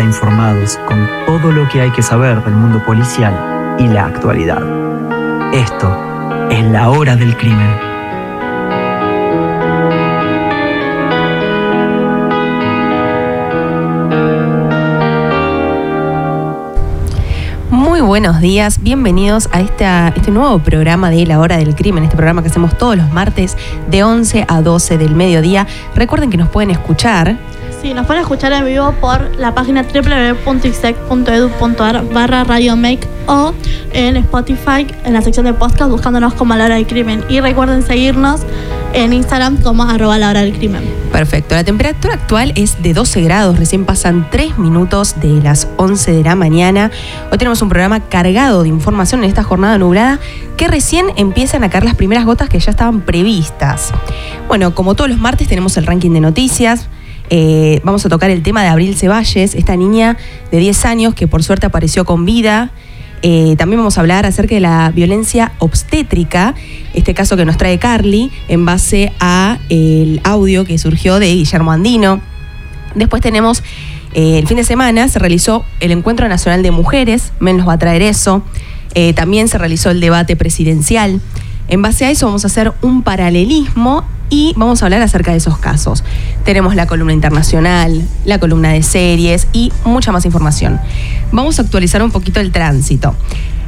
informados con todo lo que hay que saber del mundo policial y la actualidad. Esto es la hora del crimen. Buenos días, bienvenidos a este nuevo programa de La Hora del Crimen, este programa que hacemos todos los martes de 11 a 12 del mediodía. Recuerden que nos pueden escuchar Sí, nos pueden escuchar en vivo por la página www.isec.edu.ar barra Radio Make o en Spotify en la sección de podcast buscándonos como La Hora del Crimen. Y recuerden seguirnos en Instagram como arroba La Hora del Crimen. Perfecto, la temperatura actual es de 12 grados, recién pasan 3 minutos de las 11 de la mañana. Hoy tenemos un programa cargado de información en esta jornada nublada que recién empiezan a caer las primeras gotas que ya estaban previstas. Bueno, como todos los martes tenemos el ranking de noticias. Eh, vamos a tocar el tema de Abril Ceballes, esta niña de 10 años que por suerte apareció con vida. Eh, también vamos a hablar acerca de la violencia obstétrica, este caso que nos trae Carly, en base a el audio que surgió de Guillermo Andino. Después tenemos, eh, el fin de semana se realizó el Encuentro Nacional de Mujeres, Men nos va a traer eso. también se realizó el debate presidencial. En base a eso vamos a hacer un paralelismo y vamos a hablar acerca de esos casos. Tenemos la columna internacional, la columna de series y mucha más información. Vamos a actualizar un poquito el tránsito.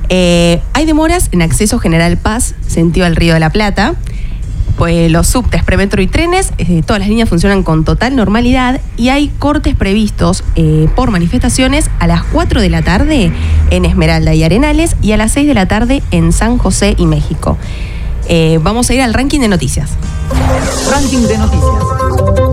Eh, hay demoras en acceso General Paz, sentido al Río de la Plata. Pues los subtes, premetro y trenes, eh, todas las líneas funcionan con total normalidad y hay cortes previstos eh, por manifestaciones a las 4 de la tarde en Esmeralda y Arenales y a las 6 de la tarde en San José y México. Eh, vamos a ir al ranking de noticias. Ranking de noticias.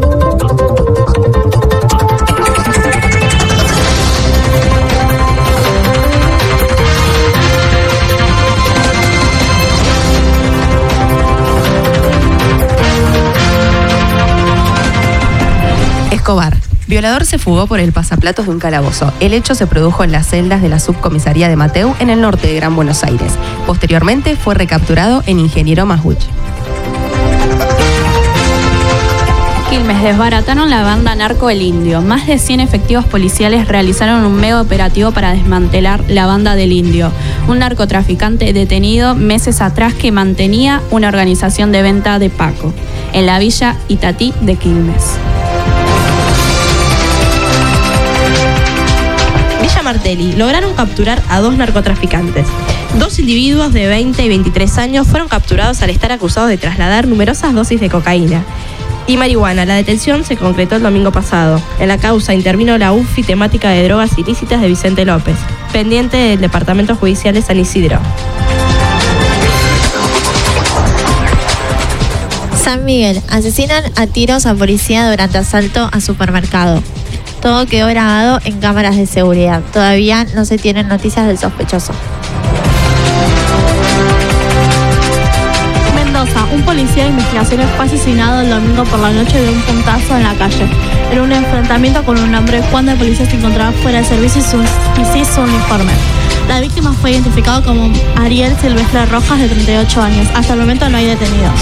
Escobar. Violador se fugó por el pasaplatos de un calabozo. El hecho se produjo en las celdas de la subcomisaría de Mateu en el norte de Gran Buenos Aires. Posteriormente fue recapturado en Ingeniero Maswich. Quilmes desbarataron la banda Narco El Indio. Más de 100 efectivos policiales realizaron un mega operativo para desmantelar la banda del Indio, un narcotraficante detenido meses atrás que mantenía una organización de venta de Paco en la villa Itatí de Quilmes. Martelli lograron capturar a dos narcotraficantes. Dos individuos de 20 y 23 años fueron capturados al estar acusados de trasladar numerosas dosis de cocaína y marihuana. La detención se concretó el domingo pasado. En la causa intervino la UFI temática de drogas ilícitas de Vicente López, pendiente del Departamento Judicial de San Isidro. San Miguel. Asesinan a tiros a policía durante asalto a supermercado. Todo quedó grabado en cámaras de seguridad. Todavía no se tienen noticias del sospechoso. Mendoza, un policía de investigaciones fue asesinado el domingo por la noche de un puntazo en la calle. En un enfrentamiento con un hombre cuando el policía se encontraba fuera de servicio y, sin su uniforme. La víctima fue identificada como Ariel Silvestre Rojas, de 38 años. Hasta el momento no hay detenidos.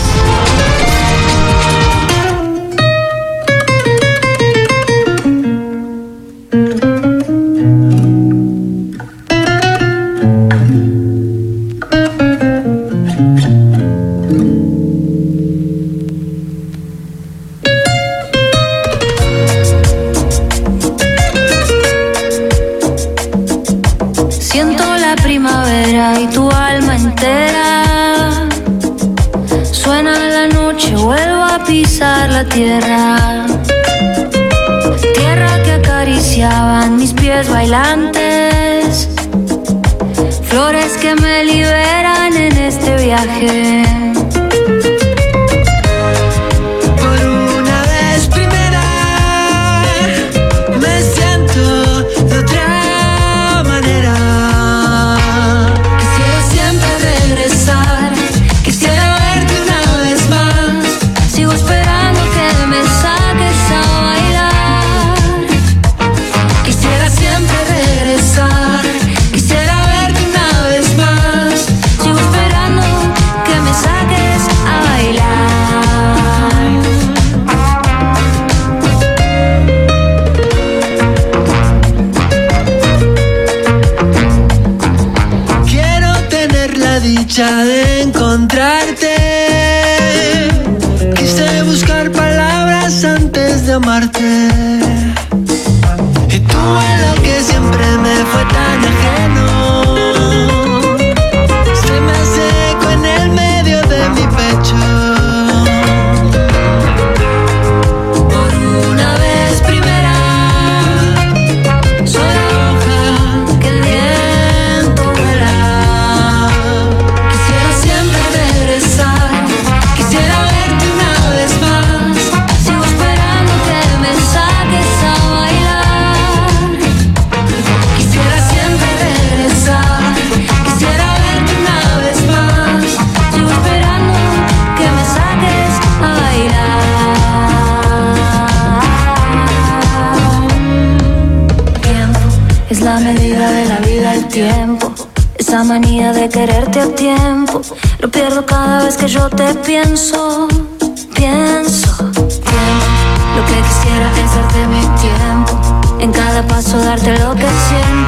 Paso darte lo que siento.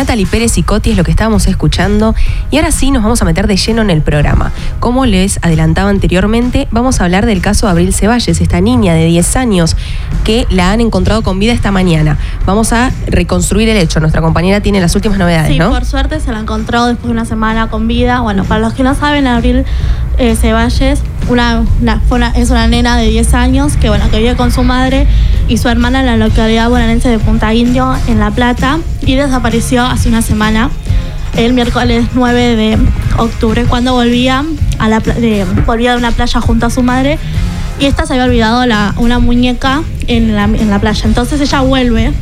Natalie Pérez y Coti es lo que estábamos escuchando. Y ahora sí nos vamos a meter de lleno en el programa. Como les adelantaba anteriormente, vamos a hablar del caso de Abril Ceballes, esta niña de 10 años que la han encontrado con vida esta mañana. Vamos a reconstruir el hecho. Nuestra compañera tiene las últimas novedades, Sí, ¿no? por suerte se la encontró después de una semana con vida. Bueno, para los que no saben, Abril eh, Ceballes una, una- fue una- es una nena de 10 años que, bueno, que vive con su madre y su hermana en la localidad bonaerense de Punta Indio, en La Plata, y desapareció hace una semana, el miércoles 9 de octubre, cuando volvía, a la, de, volvía de una playa junto a su madre y esta se había olvidado la- una muñeca en la, en la playa. Entonces ella vuelve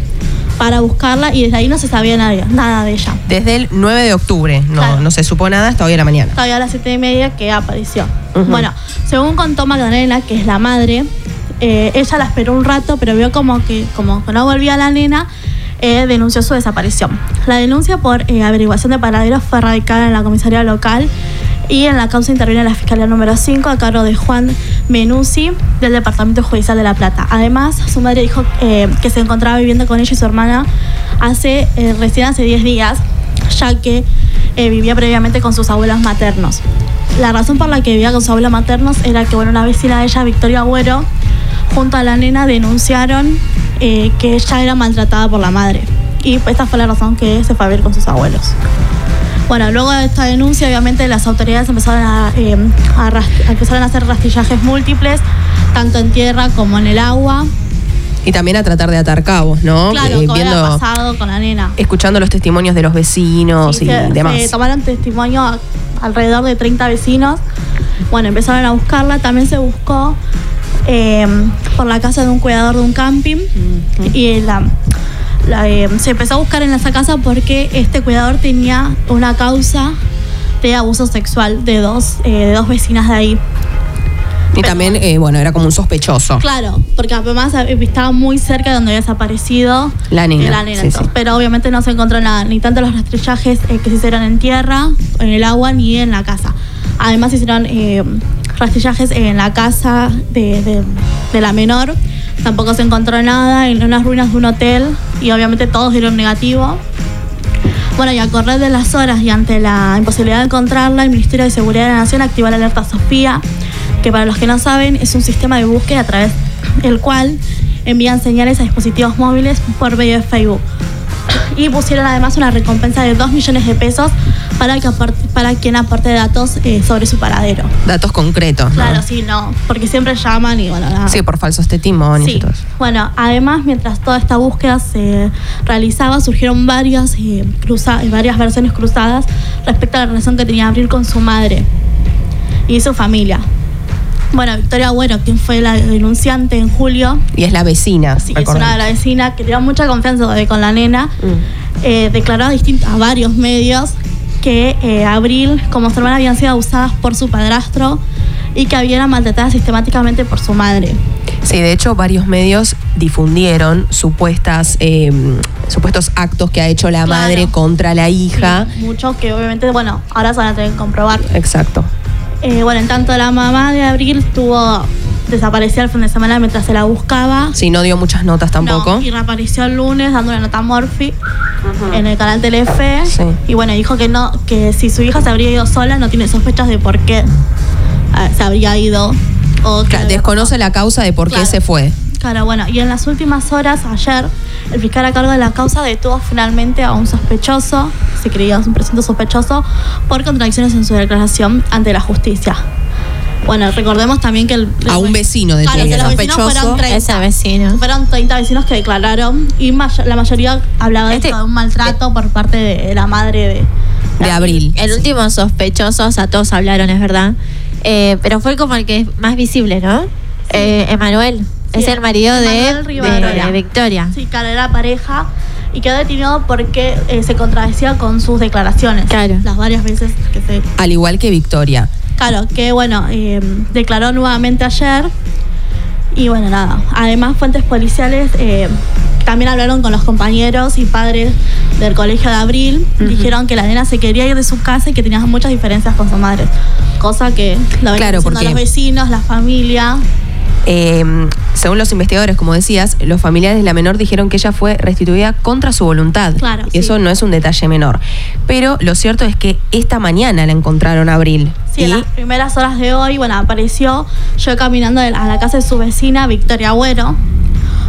para buscarla y desde ahí no se sabía nada, nada de ella. Desde el 9 de octubre. No, Claro. no se supo nada hasta hoy a la mañana. Todavía a las siete y media que apareció. Bueno, según contó Magdalena, que es la madre, eh, ella la esperó un rato, pero vio como que, como no volvía la nena, eh, denunció su desaparición. La denuncia por eh, averiguación de paraderos fue radicada en la comisaría local y en la causa interviene la Fiscalía número 5 a cargo de Juan Menuzzi del Departamento Judicial de La Plata. Además, su madre dijo que se encontraba viviendo con ella y su hermana hace recién hace 10 días, ya que vivía previamente con sus abuelos maternos. La razón por la que vivía con sus abuelos maternos era que bueno, una vecina de ella, Victoria Agüero, junto a la nena denunciaron eh, que ella era maltratada por la madre. Y esta fue la razón que se fue a vivir con sus abuelos. Bueno, luego de esta denuncia, obviamente las autoridades empezaron a, eh, a empezaron a hacer rastrillajes múltiples, tanto en tierra como en el agua. Y también a tratar de atar cabos, ¿no? Claro, Eh, como pasado con la nena. escuchando los testimonios de los vecinos Sí, y se, demás. se tomaron testimonio a- alrededor de 30 vecinos. Bueno, empezaron a buscarla. También se buscó eh, por la casa de un cuidador de un camping. Y la, la, eh, se empezó a buscar en esa casa porque este cuidador tenía una causa de abuso sexual de dos, eh, de dos vecinas de ahí. y también, eh, bueno, era como un sospechoso. Claro, porque además estaba muy cerca de donde había desaparecido La nena, la nena, sí, entonces, sí. Pero obviamente no se encontró nada, ni tanto los rastrillajes eh, que se hicieron en tierra, en el agua, ni en la casa. Además se hicieron eh, rastrillajes en la casa de, de- de la menor. Tampoco se encontró nada en unas ruinas de un hotel y obviamente todos dieron negativo. Bueno, y a correr de las horas y ante la imposibilidad de encontrarla, el Ministerio de Seguridad de la Nación activó la alerta Sofía, que para los que no saben es un sistema de búsqueda a través del cual envían señales a dispositivos móviles por medio de Facebook. Y pusieron además una recompensa de 2 millones de pesos para, que aparte- para quien aporte datos eh, sobre su paradero. Datos concretos. ¿no? Claro, sí, no, porque siempre llaman y bueno, nada. Sí, por falsos testimonios y Sí. Bueno, además, mientras toda esta búsqueda se realizaba, surgieron varias, eh, cruza- eh, varias versiones cruzadas respecto a la relación que tenía Abril con su madre y su familia. Bueno, Victoria Agüero, quien fue la denunciante en julio, Y es la vecina. sí, es recordemos. una de las vecinas que tenía mucha confianza con la nena, Mm. eh, declaró a, a varios medios que eh, Abril, como su hermana, habían sido abusadas por su padrastro y que habían maltratadas sistemáticamente por su madre. Sí, de hecho, varios medios difundieron supuestas, eh, supuestos actos que ha hecho la Claro. madre contra la hija. Sí, mucho que obviamente, bueno, ahora se van a tener que comprobar. Exacto. Eh, bueno, en tanto la mamá de Abril estuvo desaparecida el fin de semana mientras se la buscaba. Sí, no dio muchas notas tampoco. No, y reapareció el lunes dando una nota a Morphy en el canal Telefe. Sí. Y bueno, dijo que no, que si su hija se habría ido sola, no tiene sospechas de por qué eh, se habría ido. O que Desconoce la causa de por qué se fue. Claro, bueno, y en las últimas horas, ayer, el fiscal a cargo de la causa detuvo finalmente a un sospechoso, se creía un presunto sospechoso, por contradicciones en su declaración ante la justicia. Bueno, recordemos también que el... A un vecino de Claro, que los vecinos fueron 30. Ese vecino. Fueron 30 vecinos que declararon y may- la mayoría hablaba de Este- esto, de un maltrato por parte de la madre de... De abril. El último sospechoso, o sea, todos hablaron, es verdad. Eh, pero fue como el que es más visible, ¿no? Eh, Emanuel. Sí, es el marido de, de Victoria. Sí, claro, era pareja y quedó detenido porque eh, se contradecía con sus declaraciones. Claro. Las varias veces que se Al igual que Victoria. Claro, que bueno, eh, declaró nuevamente ayer. Y bueno, nada. Además, fuentes policiales eh, también hablaron con los compañeros y padres del colegio de Abril. Dijeron que la nena se quería ir de su casa y que tenía muchas diferencias con su madre. Cosa que la Claro, porque- los vecinos, la familia. Eh, según los investigadores, como decías, los familiares de la menor dijeron que ella fue restituida contra su voluntad. Claro, Y eso sí. no es un detalle menor. Pero lo cierto es que esta mañana la encontraron a Abril. Sí, Y- en las primeras horas de hoy, bueno, apareció yo caminando a la casa de su vecina, Victoria Agüero,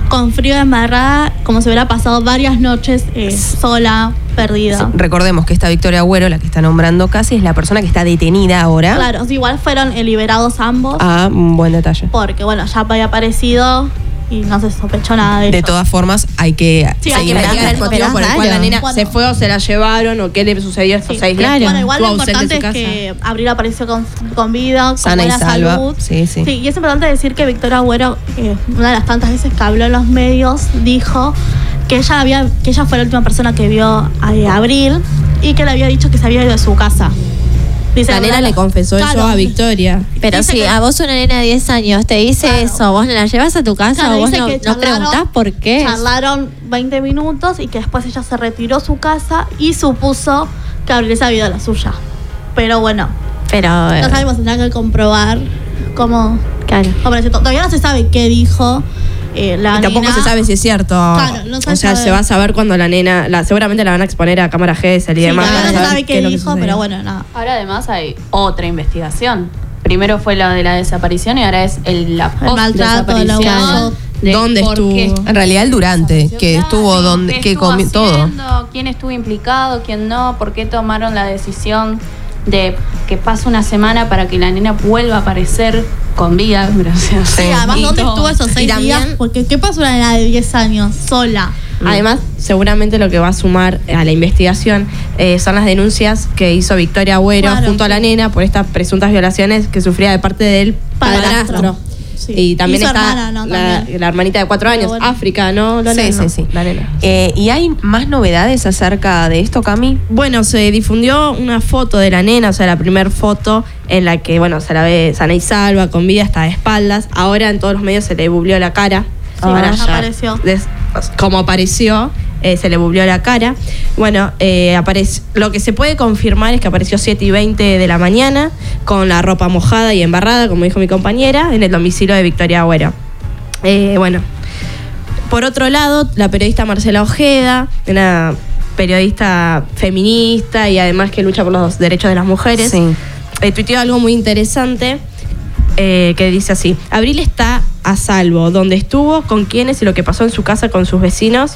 con frío de embarrada, como si hubiera pasado varias noches eh, sola, perdida. Recordemos que esta Victoria Agüero, la que está nombrando casi, es la persona que está detenida ahora. Claro, igual fueron eh, liberados ambos, Ah, un buen detalle. porque bueno, ya había aparecido y no se sospechó nada de, De eso. todas formas, hay que Sí, hay seguir que investigar el motivo por el cual la nena se fue o se la llevaron o qué le sucedió estos Sí, seis claro. días. Bueno, igual lo importante es que Abril apareció con, con vida, con Sana y buena salva. salud. Sí, sí. y es importante decir que Victoria Agüero, eh, una de las tantas veces que habló en los medios, dijo que ella había, que ella fue la última persona que vio a Abril y que le había dicho que se había ido de su casa. Dice, La nena le confesó claro, eso a Victoria. Pero Dice si que- a vos una nena de 10 años te dice Claro. eso, vos no la llevas a tu casa Claro, o vos no, no preguntás por qué. Charlaron 20 minutos y que después ella se retiró a su casa y supuso que Abril se había ido a la suya. Pero bueno, Pero, eh, no sabemos, tendrá que comprobar cómo, claro. cómo. Todavía no se sabe qué dijo eh, la Y tampoco nena. se sabe si es cierto. Claro, no se o sea, sabe. se va a saber cuando la nena, la, seguramente la van a exponer a cámara GESEL y Sí, demás. para no se sabe qué que dijo, pero bueno, nada. Ahora además hay otra investigación. Primero fue la de la desaparición y ahora es el, la El maltrato, el post-desaparición abuso. de ¿Dónde estuvo? qué En realidad el durante, que Claro, estuvo donde, qué que comió todo. quién estuvo implicado, quién no, por qué tomaron la decisión de que pase una semana para que la nena vuelva a aparecer con vida. Gracias. Sí, además, Y ¿dónde todo. estuvo esos seis también- días? Porque, ¿qué pasó una nena de 10 años sola? Además, seguramente lo que va a sumar a la investigación eh, son las denuncias que hizo Victoria Agüero Claro, junto a la nena por estas presuntas violaciones que sufría de parte del Padrastro. padrastro. Sí. Y también Y su está hermana, ¿no? la, También. la hermanita de cuatro años, bueno. África, ¿no? Lola? Sí, No, sí, sí. La nena. Eh, ¿Y hay más novedades acerca de esto, Cami? Bueno, se difundió una foto de la nena, o sea, la primera foto en la que, bueno, se la ve sana y salva, con vida, hasta de espaldas. Ahora en todos los medios se le bublió la cara. Sí, Ahora ya apareció. des- como apareció, eh, se le bublió la cara. Bueno, eh, lo que se puede confirmar es que apareció 7 y 20 de la mañana, con la ropa mojada y embarrada, como dijo mi compañera, en el domicilio de Victoria Agüero. Eh, bueno, por otro lado, la periodista Marcela Ojeda, una periodista feminista y además que lucha por los derechos de las mujeres. Sí. Eh, tuiteó algo muy interesante eh, que dice así: Abril está a salvo, donde estuvo, con quiénes y lo que pasó en su casa con sus vecinos.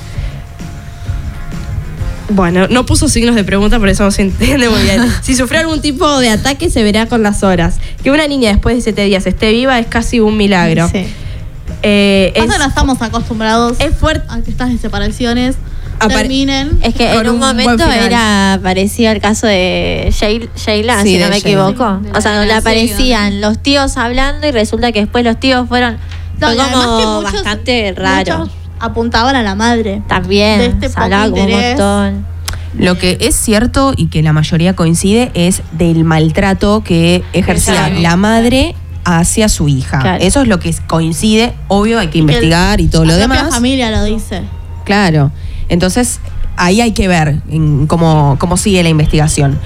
Bueno, no puso signos de pregunta, por eso no se entiende muy bien. Si sufrió algún tipo de ataque, se verá con las horas. Que una niña después de siete días esté viva es casi un milagro. Sí. Eh, es- estamos acostumbrados es fuerte. a que estas separaciones terminen. Es que en un, momento era parecido al caso de Sheil- Sheila, Sí, si de no me Sheila. equivoco. De O sea, donde serie, aparecían los tíos hablando y resulta que después los tíos fueron No, fue como que muchos- bastante raro. muchos apuntaban a la madre. También de este poco un. Lo que es cierto y que la mayoría coincide es del maltrato que ejercía Exacto. la madre hacia su hija. Claro. Eso es lo que coincide, obvio hay que investigar y todo lo la demás. familia lo dice. Claro. Entonces, ahí hay que ver en cómo, cómo sigue la investigación.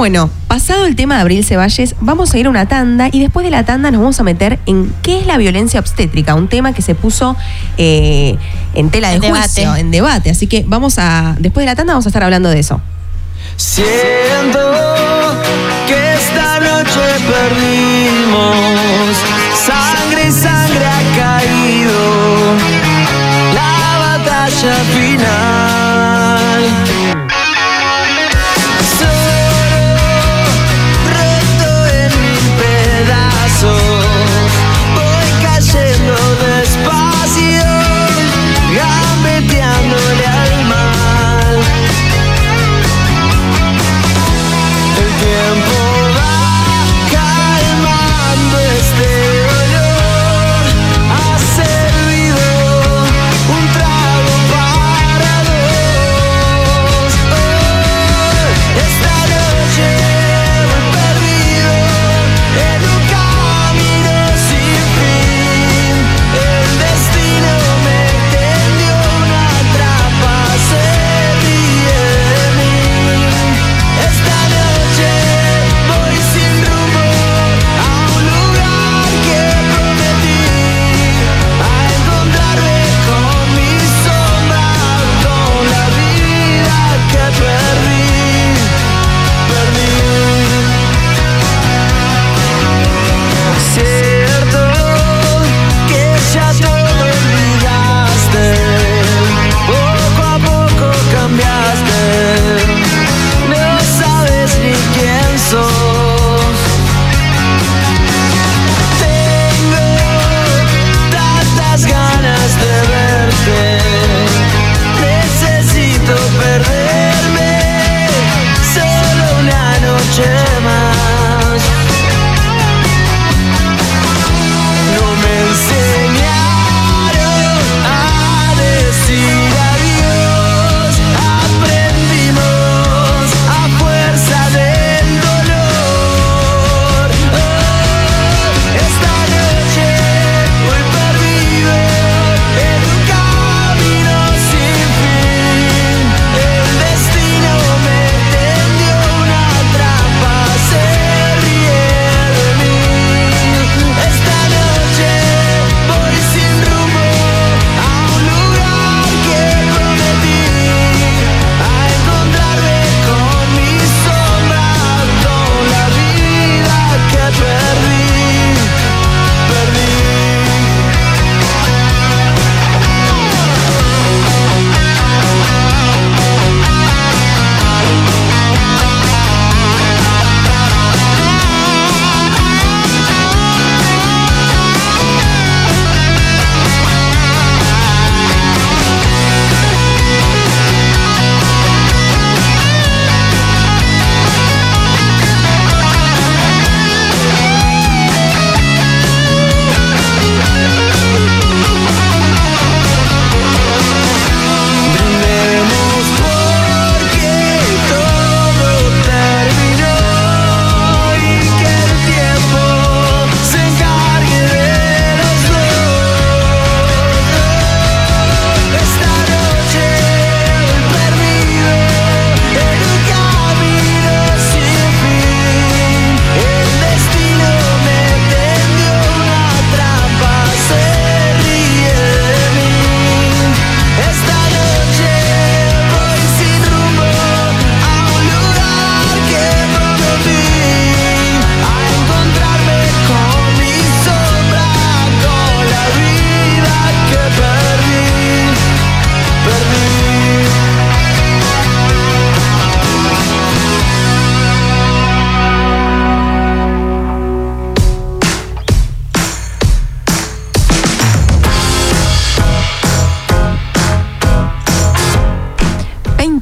Bueno, pasado el tema de Abril Ceballes, vamos a ir a una tanda y después de la tanda nos vamos a meter en qué es la violencia obstétrica, un tema que se puso eh, en tela de En juicio, debate. en debate. Así que vamos a, después de la tanda vamos a estar hablando de eso. Siento que esta noche perdimos. Sangre y sangre ha caído. La batalla final.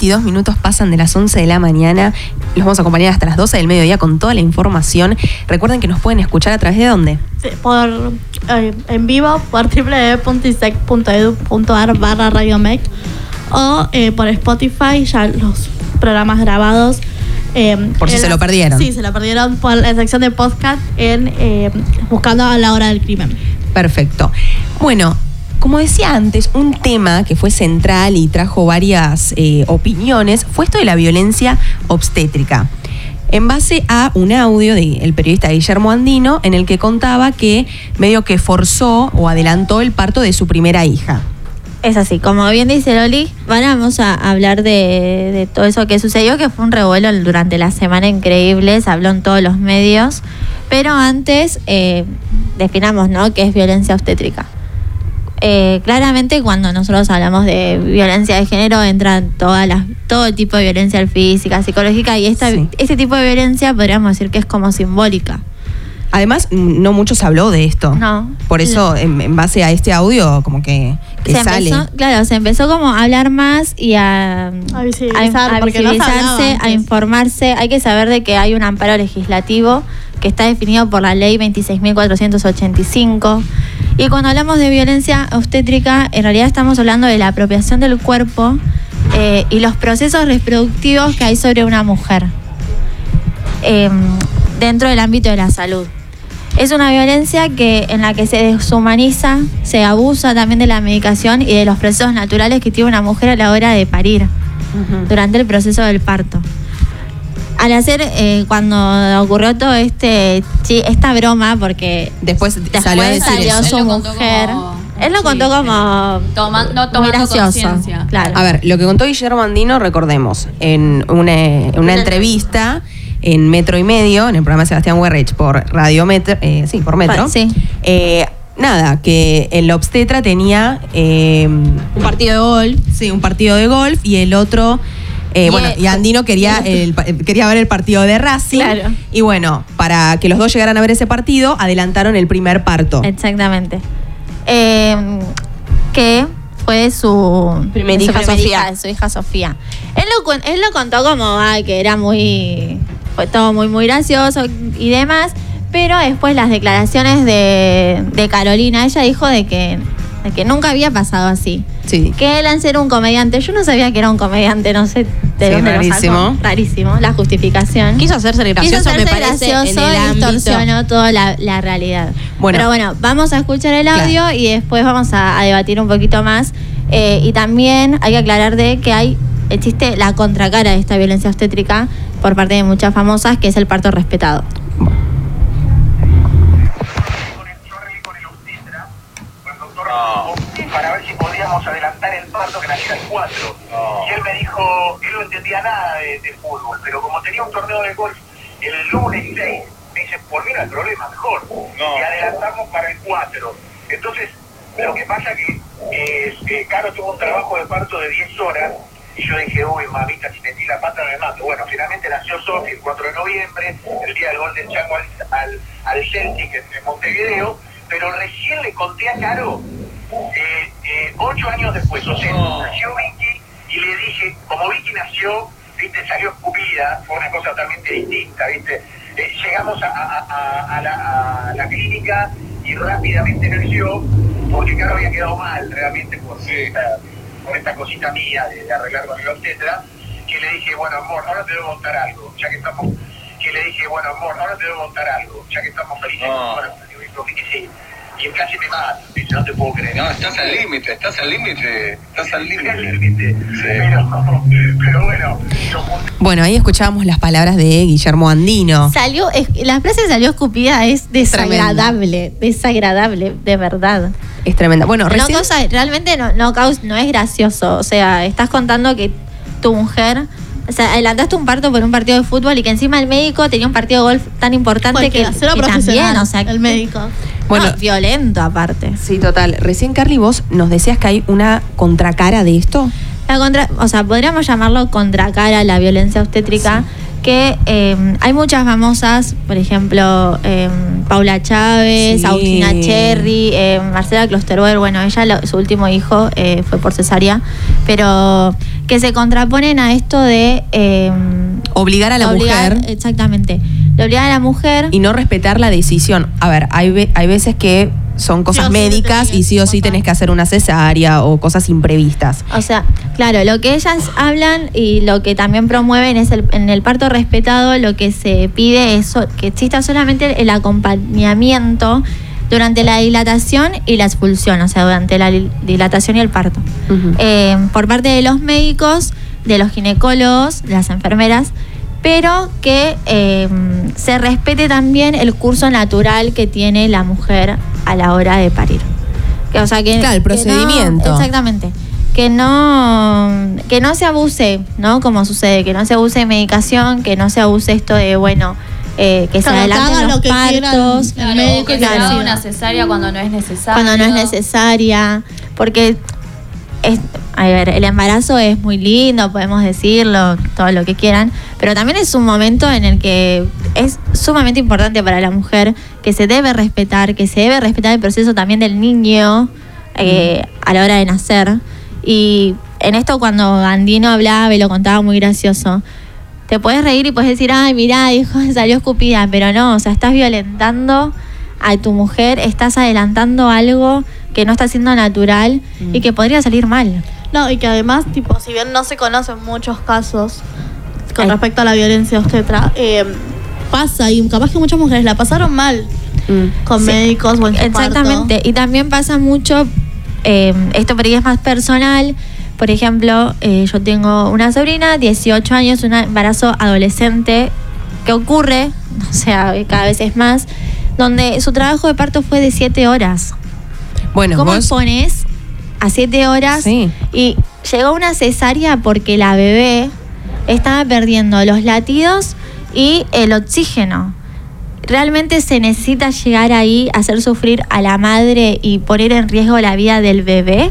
22 minutos pasan de las 11 de la mañana. Los vamos a acompañar hasta las 12 del mediodía con toda la información. Recuerden que nos pueden escuchar a través de dónde. Por, eh, en vivo por www.isec.edu.ar barra radiomec o eh, por Spotify ya los programas grabados. eh, Por si se lo perdieron. Sí, se lo perdieron por la sección de podcast en eh, Buscando a la hora del crimen. Perfecto. Bueno, como decía antes, un tema que fue central y trajo varias eh, opiniones fue esto de la violencia obstétrica. En base a un audio del periodista Guillermo Andino en el que contaba que medio que forzó o adelantó el parto de su primera hija. Es así, como bien dice Loli, vamos a hablar de, de todo eso que sucedió, que fue un revuelo durante la semana increíble, se habló en todos los medios, pero antes eh, definamos, ¿no?, qué es violencia obstétrica. Eh, claramente cuando nosotros hablamos de violencia de género entran todas las, todo el tipo de violencia física, psicológica y esta, Sí. este tipo de violencia podríamos decir que es como simbólica. Además, no mucho se habló de esto. No. Por eso, en, en base a este audio, como que, que se sale. empezó, claro, se empezó como a hablar más y a, A visibilizar, a- a porque no visibilizarse, a informarse. Hay que saber de que hay un amparo legislativo que está definido por la ley 26.485. Y cuando hablamos de violencia obstétrica, en realidad estamos hablando de la apropiación del cuerpo eh, y los procesos reproductivos que hay sobre una mujer eh, dentro del ámbito de la salud. Es una violencia que, en la que se deshumaniza, se abusa también de la medicación y de los procesos naturales que tiene una mujer a la hora de parir, durante el proceso del parto. Al hacer, eh, cuando ocurrió todo este, sí, esta broma, porque Después, después salió a decir salió eso. su mujer, como él lo contó como Toma- no tomando gracioso, conciencia. claro. A ver, lo que contó Guillermo Andino, recordemos, en una, en una entrevista en Metro y Medio, en el programa de Sebastián Werrich por Radio Metro, eh, sí, por Metro. Sí. Eh, nada, que el obstetra tenía eh, un partido de golf, sí, un partido de golf y el otro. Eh, Y bueno, y Andino quería, el quería ver el partido de Racing. Claro. Y bueno, para que los dos llegaran a ver ese partido, adelantaron el primer parto. Exactamente. Eh, que fue su Primer su hija, Sofía. hija, su hija Sofía. Él lo, él lo contó como ay, que era muy. fue todo muy, muy gracioso y demás. Pero después las declaraciones de, de Carolina, ella dijo de que, que nunca había pasado así. Sí. Que él al ser un comediante, yo no sabía que era un comediante, no sé de Sí, dónde lo sacó. rarísimo. Rarísimo, la justificación. Quiso hacerse el gracioso, Quiso me hacerse parece, gracioso en el y distorsionó toda la, la realidad. Bueno. Pero bueno, vamos a escuchar el audio y después vamos a, a debatir un poquito más. Eh, y también hay que aclarar de que hay existe la contracara de esta violencia obstétrica por parte de muchas famosas, que es el parto respetado. El 4. Y él me dijo, él no entendía nada de, de fútbol, pero como tenía un torneo de golf el lunes 6, me dice, por mí no hay problema, mejor. Y adelantamos para el 4. Entonces, lo que pasa que eh, eh, Caro tuvo un trabajo de parto de 10 horas y yo dije, uy, mamita, si metí la pata me mato. Bueno, finalmente nació Sofi el 4 de noviembre, el día del gol del Chango al, al, al Celtic en Montevideo, pero recién le conté a Caro eh, eh, ocho años después, o sea, nació Vicky y le dije, como Vicky nació, viste, salió escupida, fue una cosa totalmente distinta, viste. Eh, llegamos a, a- a- a la, a la clínica y rápidamente nació, porque Caro había quedado mal realmente por, esta, por esta cosita mía de, de arreglar con el obstetra, que le dije, bueno amor, ahora te debo contar algo, ya que estamos, que le dije, bueno amor, ahora te debo contar algo, ya que estamos felices, bueno, digo, que sí. Y él casi me mata, dice, no te puedo creer. No, estás al límite, estás al límite, estás al Al límite. límite. Pero, pero bueno, yo Bueno, ahí escuchábamos las palabras de Guillermo Andino. Salió, es- la frase salió escupida, es desagradable, desagradable, de verdad. Es tremenda. Bueno, No recién. cosa- realmente no, no, no es gracioso. O sea, estás contando que tu mujer. O sea, adelantaste un parto por un partido de fútbol y que encima el médico tenía un partido de golf tan importante que, que profesional, también, o sea, el médico. Bueno. no, violento aparte. Sí, total. Recién, Carly, vos nos decías que hay una contracara de esto. La contra, o sea, podríamos llamarlo contracara a la violencia obstétrica, que eh, hay muchas famosas, por ejemplo, eh, Paula Chávez, Sí. Agustina Cherry, eh, Marcela Klosterboer, bueno, ella lo- su último hijo eh, fue por cesárea, pero que se contraponen a esto de eh, Obligar a la obligar- mujer Exactamente. De obligar a la mujer. y no respetar la decisión. A ver, hay, ve- hay veces que son cosas Sí o sí médicas y sí o sí tenés que hacer una cesárea o cosas imprevistas. O sea, claro, lo que ellas hablan y lo que también promueven es el, en el parto respetado, lo que se pide es que exista solamente el acompañamiento durante la dilatación y la expulsión, o sea, durante la dilatación y el parto. Eh, por parte de los médicos, de los ginecólogos, de las enfermeras, pero que eh, se respete también el curso natural que tiene la mujer a la hora de parir. Que, o sea, que, Claro, el que no- procedimiento. exactamente. Que no, que no se abuse, ¿no? Como sucede, que no se abuse de medicación, que no se abuse esto de, bueno, eh, que se Claro, adelanten los lo partos. el médico que se haga una cesárea cuando no es necesario. cuando no es necesaria, porque es, a ver, el embarazo es muy lindo, podemos decirlo, todo lo que quieran, pero también es un momento en el que es sumamente importante para la mujer, que se debe respetar, que se debe respetar el proceso también del niño eh, a la hora de nacer. Y en esto cuando Gandino hablaba y lo contaba muy gracioso, te puedes reír y puedes decir, ay, mirá, hijo, salió escupida, pero no, o sea, estás violentando a tu mujer, estás adelantando algo que no está siendo natural y que podría salir mal. No, y que además, tipo, si bien no se conocen muchos casos con Ay. respecto a la violencia obstetra, eh, pasa y capaz que muchas mujeres la pasaron mal con Sí. médicos o en Exactamente. Y también pasa mucho, eh, esto por ahí es más personal. Por ejemplo, eh, yo tengo una sobrina, 18 años, un embarazo adolescente, que ocurre, o sea, cada vez es más, donde su trabajo de parto fue de 7 horas. Bueno, ¿Cómo vos- pones a 7 horas? Sí. Y llegó una cesárea porque la bebé estaba perdiendo los latidos y el oxígeno. ¿Realmente se necesita llegar ahí, hacer sufrir a la madre y poner en riesgo la vida del bebé?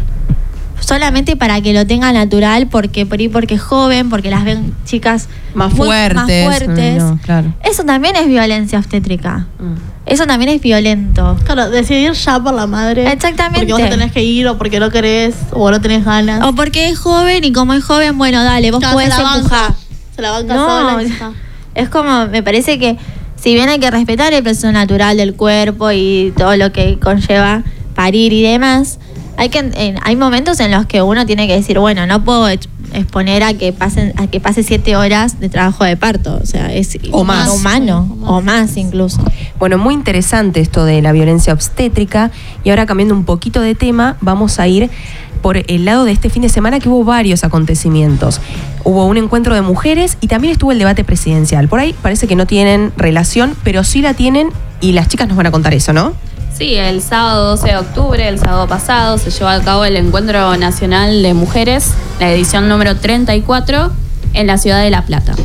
Solamente para que lo tenga natural, porque por ahí porque es joven, porque las ven chicas más muy- fuertes. más fuertes. No, claro. Eso también es violencia obstétrica. Mm. Eso también es violento. Claro, decidir ya por la madre. Exactamente. Porque vos te tenés que ir o porque no querés o no tenés ganas. O porque es joven y como es joven, bueno, dale, vos banca. empujar. Se la banca No, sola y ya está. Es como, me parece que si bien hay que respetar el proceso natural del cuerpo y todo lo que conlleva parir y demás, hay que en- hay momentos en los que uno tiene que decir, bueno, no puedo ex- exponer a que pasen a que pase siete horas de trabajo de parto, o sea, es O más. humano o más incluso. Bueno, muy interesante esto de la violencia obstétrica. Y ahora cambiando un poquito de tema, vamos a ir por el lado de este fin de semana que hubo varios acontecimientos. Hubo un encuentro de mujeres y también estuvo el debate presidencial. Por ahí parece que no tienen relación, pero sí la tienen y las chicas nos van a contar eso, ¿no? Sí, el sábado 12 de octubre, el sábado pasado, se llevó a cabo el Encuentro Nacional de Mujeres, la edición número 34, en la ciudad de La Plata,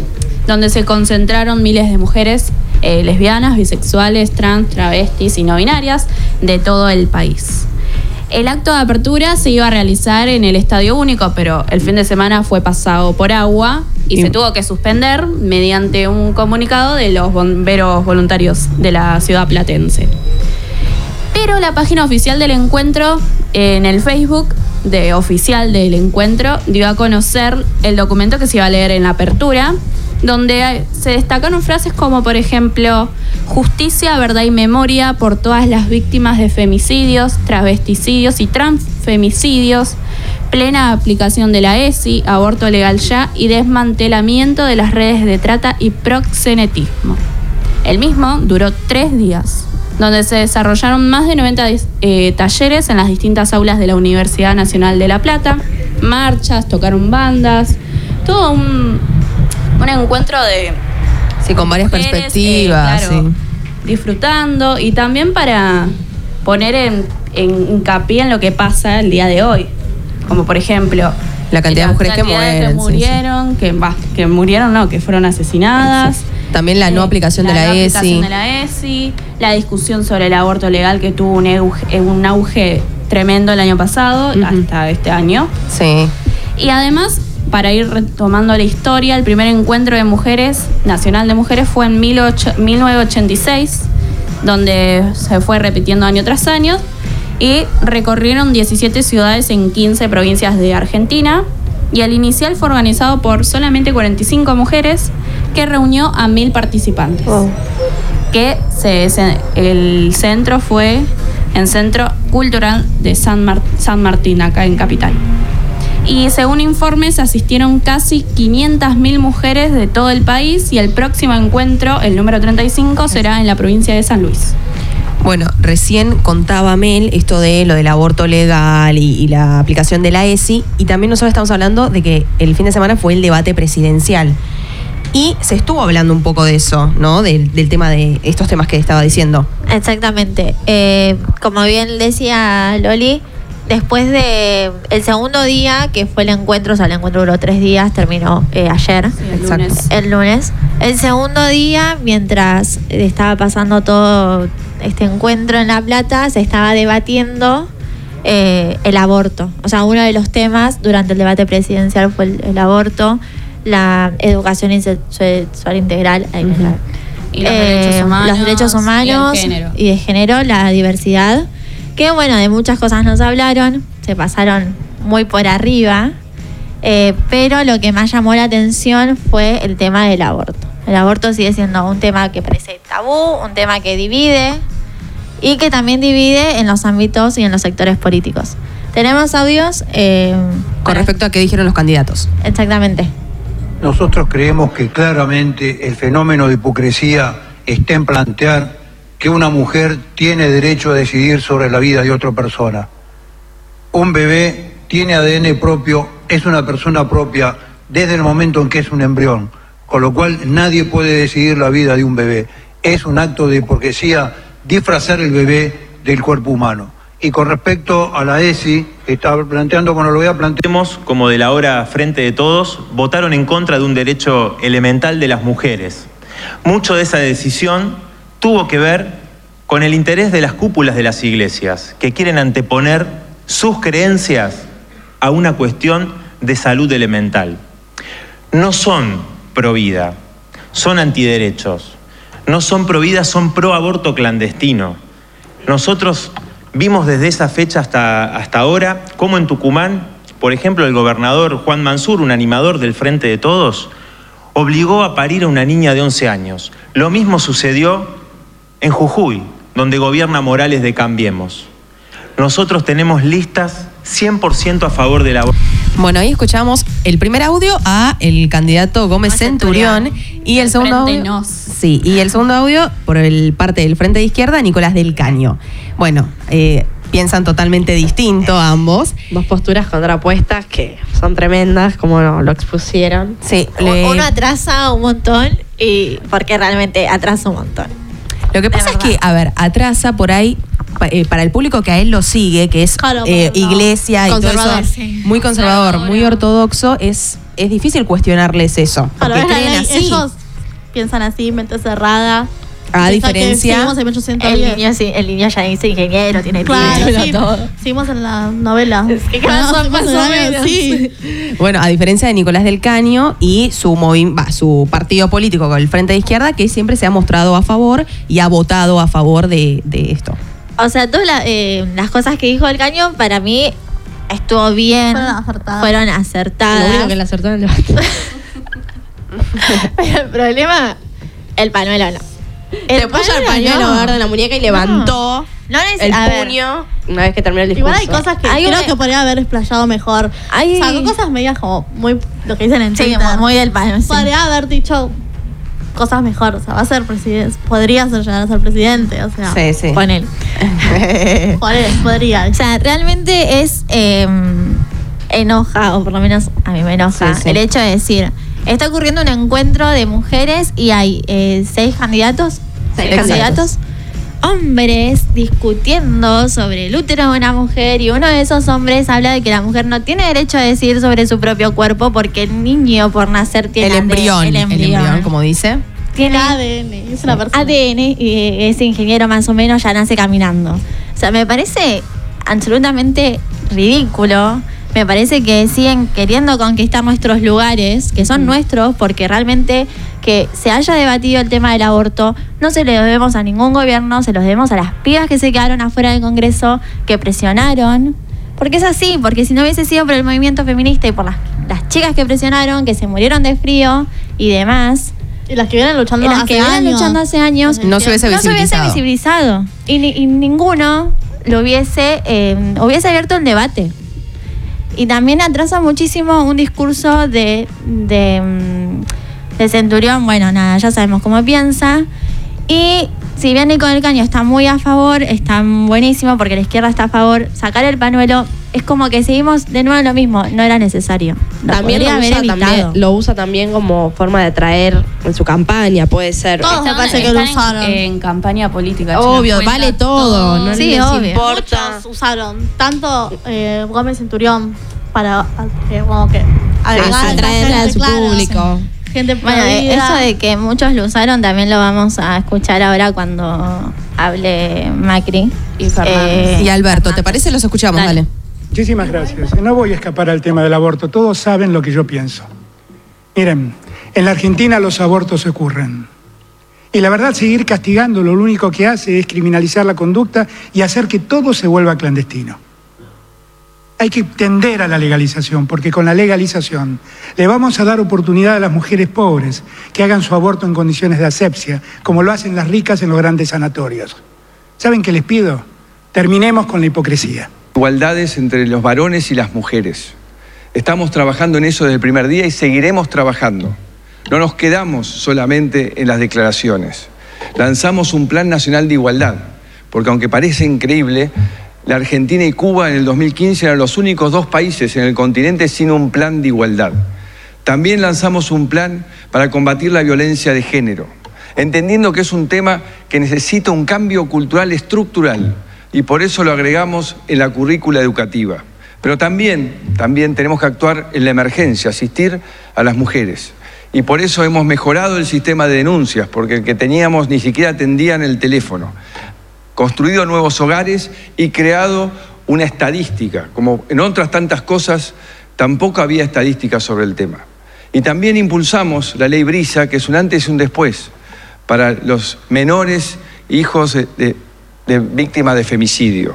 donde se concentraron miles de mujeres eh, lesbianas, bisexuales, trans, travestis y no binarias de todo el país. El acto de apertura se iba a realizar en el Estadio Único, pero el fin de semana fue pasado por agua y, Y- se tuvo que suspender mediante un comunicado de los bomberos voluntarios de la ciudad platense. Pero la página oficial del encuentro en el Facebook de oficial del encuentro dio a conocer el documento que se iba a leer en la apertura, donde se destacaron frases como por ejemplo justicia, verdad y memoria por todas las víctimas de femicidios, travesticidios y transfemicidios, plena aplicación de la ESI, aborto legal ya y desmantelamiento de las redes de trata y proxenetismo. El mismo duró tres días, donde se desarrollaron más de 90 dis- eh, talleres en las distintas aulas de la Universidad Nacional de La Plata, marchas, tocaron bandas, todo un, un encuentro de Sí, con varias mujeres, perspectivas. eh, claro, sí. disfrutando y también para poner en, en hincapié en lo que pasa el día de hoy. Como por ejemplo, La cantidad de mujeres que mueren, que sí, sí. murieron, que, bah, que murieron, no, que fueron asesinadas. También la no aplicación de la no ESI. de la ESI, la discusión sobre el aborto legal que tuvo un auge, eh, un auge tremendo el año pasado hasta este año. Sí. Y además, para ir retomando la historia, el primer encuentro de mujeres, nacional de mujeres, fue en 18 1986, donde se fue repitiendo año tras año, y recorrieron 17 ciudades en 15 provincias de Argentina, y el inicial fue organizado por solamente 45 mujeres que reunió a mil participantes. Que se- se- el centro fue en Centro Cultural de San, Mar- San Martín, acá en Capital. Y según informes asistieron casi 500.000 mujeres de todo el país y el próximo encuentro, el número 35, será en la provincia de San Luis. Bueno, recién contaba Mel esto de lo del aborto legal y, y la aplicación de la ESI, y también nosotros estamos hablando de que el fin de semana fue el debate presidencial. Y se estuvo hablando un poco de eso, ¿no? Del, del tema de estos temas que estaba diciendo. Exactamente. Eh, como bien decía Loli, después de el segundo día, que fue el encuentro, o sea, el encuentro duró tres días, terminó eh, ayer. el Exacto. lunes. El lunes. El segundo día, mientras estaba pasando todo este encuentro en La Plata, se estaba debatiendo eh, el aborto. O sea, uno de los temas durante el debate presidencial fue el, el aborto, la educación sexual integral. la- Y los eh, derechos humanos. los derechos humanos y género. y de género, la diversidad. Que bueno, de muchas cosas nos hablaron, se pasaron muy por arriba, eh, pero lo que más llamó la atención fue el tema del aborto. El aborto sigue siendo un tema que parece tabú, un tema que divide y que también divide en los ámbitos y en los sectores políticos. Tenemos audios. eh, Con respecto a qué dijeron los candidatos. Exactamente. Nosotros creemos que claramente el fenómeno de hipocresía está en plantear que una mujer tiene derecho a decidir sobre la vida de otra persona. Un bebé tiene ADN propio, es una persona propia desde el momento en que es un embrión, con lo cual nadie puede decidir la vida de un bebé. Es un acto de hipocresía disfrazar el bebé del cuerpo humano. Y con respecto a la ESI, que estaba planteando, bueno, lo voy a plantear. Como de la hora Frente de Todos votaron en contra de un derecho elemental de las mujeres. Mucho de esa decisión tuvo que ver con el interés de las cúpulas de las iglesias, que quieren anteponer sus creencias a una cuestión de salud elemental. No son pro vida, son antiderechos. No son pro vida, son pro aborto clandestino. Nosotros vimos desde esa fecha hasta, hasta ahora cómo en Tucumán, por ejemplo, el gobernador Juan Mansur, un animador del Frente de Todos, obligó a parir a una niña de 11 años. Lo mismo sucedió en Jujuy, donde gobierna Morales de Cambiemos. Nosotros tenemos listas 100% a favor del aborto. Bueno, ahí escuchamos el primer audio a el candidato Gómez Centurión y el segundo audio. Nos. Sí, y el segundo audio por el parte del Frente de Izquierda, Nicolás del Caño. Bueno, eh, piensan totalmente distinto ambos. Dos posturas contrapuestas que son tremendas, como lo, lo expusieron. Sí, le- Uno atrasa un montón y porque realmente atrasa un montón. Lo que pasa es que, a ver, atrasa por ahí eh, para el público que a él lo sigue, que es Claro, eh, no. iglesia y todo Conservador, eso, sí. muy conservador, muy ortodoxo, es, es difícil cuestionarles eso. Claro, Porque creen así. Ellos piensan así, mente cerrada. A diferencia- seguimos en El 1810. niño, sí, el niño ya dice ingeniero, tiene Claro, título, sí. todo. Seguimos en la novela. que Bueno, más más menos. Sí. A diferencia de Nicolás del Caño y su, va, su partido político con el Frente de Izquierda, que siempre se ha mostrado a favor y ha votado a favor de, de esto. O sea, todas la- eh, las cosas que dijo el caño para mí estuvo bien. Fueron acertadas. Fueron acertadas. Lo único que le acertó en el debate. Pero el problema, el pañuelo no. Se puso el pañuelo no. verde en la muñeca y levantó No el ver, puño una vez que terminó el discurso. Igual hay cosas que Hay creo una- que podría haber explayado mejor. Hay- Sacó cosas medias como muy lo que dicen en Sí, Twitter. muy del pañuelo. sí. Podría haber dicho cosas mejor. O sea, va a ser presidente. Podría ser llegar a ser presidente. O sea, Sí, sí. Con él. podría. podría. O sea, realmente es eh, enoja, o por lo menos a mí me enoja, Sí, el hecho de decir, está ocurriendo un encuentro de mujeres y hay eh, seis candidatos, seis candidatos, hombres discutiendo sobre el útero de una mujer y uno de esos hombres habla de que la mujer no tiene derecho a decidir sobre su propio cuerpo porque el niño por nacer tiene El embrión, el el embrión, embrión, como dice. tiene ADN. Es una persona. ADN y ese ingeniero más o menos ya nace caminando. O sea, me parece absolutamente ridículo. Me parece que siguen queriendo conquistar nuestros lugares, que son nuestros, porque realmente que se haya debatido el tema del aborto, no se lo debemos a ningún gobierno, se los debemos a las pibas que se quedaron afuera del Congreso, que presionaron. Porque es así, porque si no hubiese sido por el movimiento feminista y por las las chicas que presionaron, que se murieron de frío y demás. Y las que vienen luchando las hace que vienen años. luchando hace años. No se hubiese no se hubiese visibilizado. visibilizado. Y, ni- y ninguno lo hubiese, eh, hubiese abierto el debate. Y también atrasa muchísimo un discurso de, de, mm, de Centurión, bueno, nada, ya sabemos cómo piensa. Y si bien Nico del Caño está muy a favor, está buenísimo porque la izquierda está a favor, sacar el panuelo es como que seguimos de nuevo lo mismo, no era necesario. Lo También lo, usa también, lo usa también como forma de atraer en su campaña, puede ser. Están- parece que lo usaron. en, en campaña política. Obvio, cuenta. vale todo, no Sí, les obvio. importa. Muchos usaron, tanto eh, Gómez Centurión para eh, como que agregar atraer a su claro, público. Gente Bueno, eh, eso de que muchos lo usaron también lo vamos a escuchar ahora cuando hable Macri. Y Fernández. Eh, Y Alberto, ¿te parece? Los escuchamos, dale. Muchísimas gracias. No voy a escapar al tema del aborto. Todos saben lo que yo pienso. Miren, en la Argentina los abortos ocurren. Y la verdad, seguir castigándolo lo único que hace es criminalizar la conducta y hacer que todo se vuelva clandestino. Hay que tender a la legalización, porque con la legalización le vamos a dar oportunidad a las mujeres pobres que hagan su aborto en condiciones de asepsia, como lo hacen las ricas en los grandes sanatorios. ¿Saben qué les pido? Terminemos con la hipocresía. Igualdades entre los varones y las mujeres. Estamos trabajando en eso desde el primer día y seguiremos trabajando. No nos quedamos solamente en las declaraciones. Lanzamos un Plan Nacional de Igualdad, porque aunque parece increíble, la Argentina y Cuba en el 2015 eran los únicos dos países en el continente sin un plan de igualdad. También lanzamos un plan para combatir la violencia de género, entendiendo que es un tema que necesita un cambio cultural estructural y por eso lo agregamos en la currícula educativa. Pero también, también tenemos que actuar en la emergencia, asistir a las mujeres. Y por eso hemos mejorado el sistema de denuncias, porque el que teníamos ni siquiera atendían el teléfono construido nuevos hogares y creado una estadística. Como en otras tantas cosas, tampoco había estadísticas sobre el tema. Y también impulsamos la ley Brisa, que es un antes y un después para los menores hijos de, de- de víctimas de femicidio.